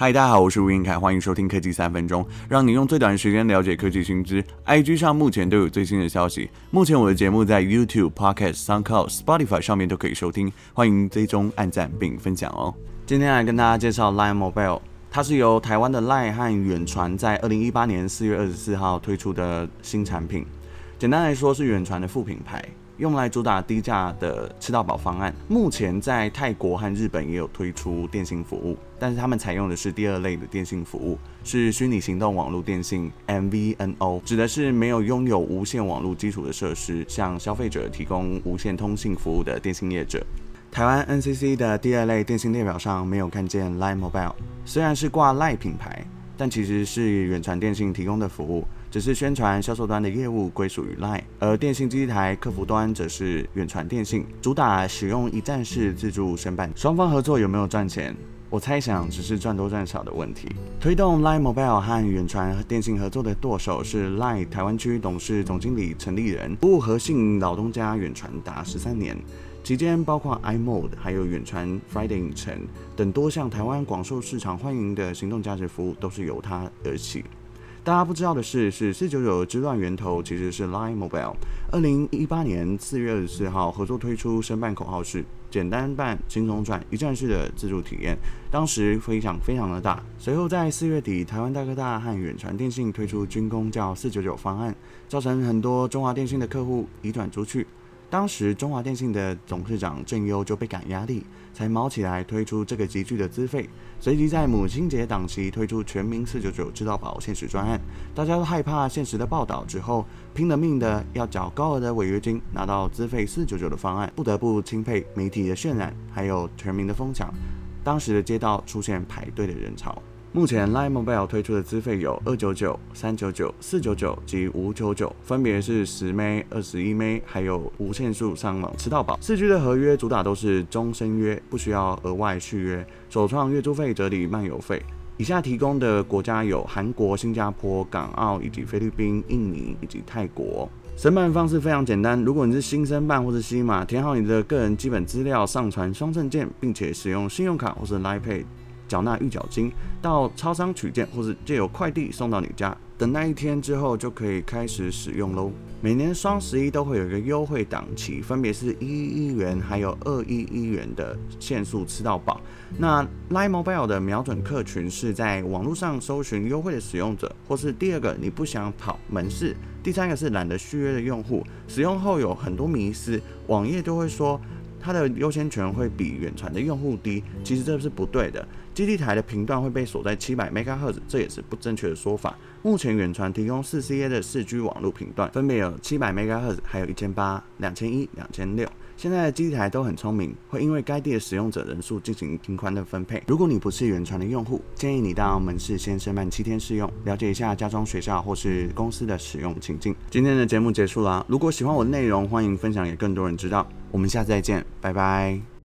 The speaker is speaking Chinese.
嗨，大家好，我是吴晏恺，欢迎收听科技三分钟，让你用最短的时间了解科技新知。IG 上目前都有最新的消息。目前我的节目在 YouTube、Podcast、SoundCloud、Spotify 上面都可以收听，欢迎追踪、按赞并分享哦。今天来跟大家介绍 Line Mobile，它是由台湾的 Line 和远传在二零一八年四月二十四号推出的新产品。简单来说，是远传的副品牌。用来主打低价的吃到饱方案，目前在泰国和日本也有推出电信服务，但是他们采用的是第二类的电信服务，是虚拟行动网络电信 （MVNO），指的是没有拥有无线网络基础的设施，向消费者提供无线通信服务的电信业者。台湾 NCC 的第二类电信列表上没有看见 Line Mobile，虽然是挂 Line 品牌，但其实是远传电信提供的服务。只是宣传销售端的业务归属于 Line，而电信机台客服端则是远传电信，主打使用一站式自助申办。双方合作有没有赚钱？我猜想只是赚多赚少的问题。推动 Line Mobile 和远传电信合作的舵手是 Line 台湾区董事总经理陈立人，服务核心老东家远传达十三年，期间包括 iMode 还有远传 Friday 影城等多项台湾广受市场欢迎的行动价值服务，都是由它而起。大家不知道的是，是四九九之乱源头其实是 Line Mobile。二零一八年四月二十四号合作推出申办口号是简单办、轻松赚、一站式的自助体验，当时非常非常的大。随后在四月底，台湾大哥大和远传电信推出军工叫四九九方案，造成很多中华电信的客户移转出去。当时中华电信的董事长郑优就倍感压力，才卯起来推出这个极具的资费，随即在母亲节档期推出全民四九九知道宝限时专案。大家都害怕现实的报道之后，拼了命的要缴高额的违约金，拿到资费四九九的方案，不得不钦佩媒体的渲染，还有全民的疯抢。当时的街道出现排队的人潮。目前 Line Mobile 推出的资费有二九九、三九九、四九九及五九九，分别是十 M、二十一 M，还有无限速上网吃到饱。四 G 的合约主打都是终身约，不需要额外续约，首创月租费折抵漫游费。以下提供的国家有韩国、新加坡、港澳以及菲律宾、印尼以及泰国。申办方式非常简单，如果你是新生办或是新马，填好你的个人基本资料，上传双证件，并且使用信用卡或是 Line Pay。缴纳预缴金，到超商取件，或是借由快递送到你家。等那一天之后，就可以开始使用喽。每年双十一都会有一个优惠档期，分别是一一一元还有二一一元的限速吃到饱。那 Line Mobile 的瞄准客群是在网络上搜寻优惠的使用者，或是第二个你不想跑门市，第三个是懒得续约的用户。使用后有很多迷思，网页都会说。它的优先权会比远传的用户低，其实这是不对的。基地台的频段会被锁在七百 MHz，这也是不正确的说法。目前远传提供四 CA 的四 G 网络频段，分别有七百 MHz，还有一千八、两千一、两千六。现在的基地台都很聪明，会因为该地的使用者人数进行频宽的分配。如果你不是远传的用户，建议你到门市先申办七天试用，了解一下家中学校或是公司的使用情境。今天的节目结束了，如果喜欢我的内容，欢迎分享给更多人知道。我们下次再见，拜拜。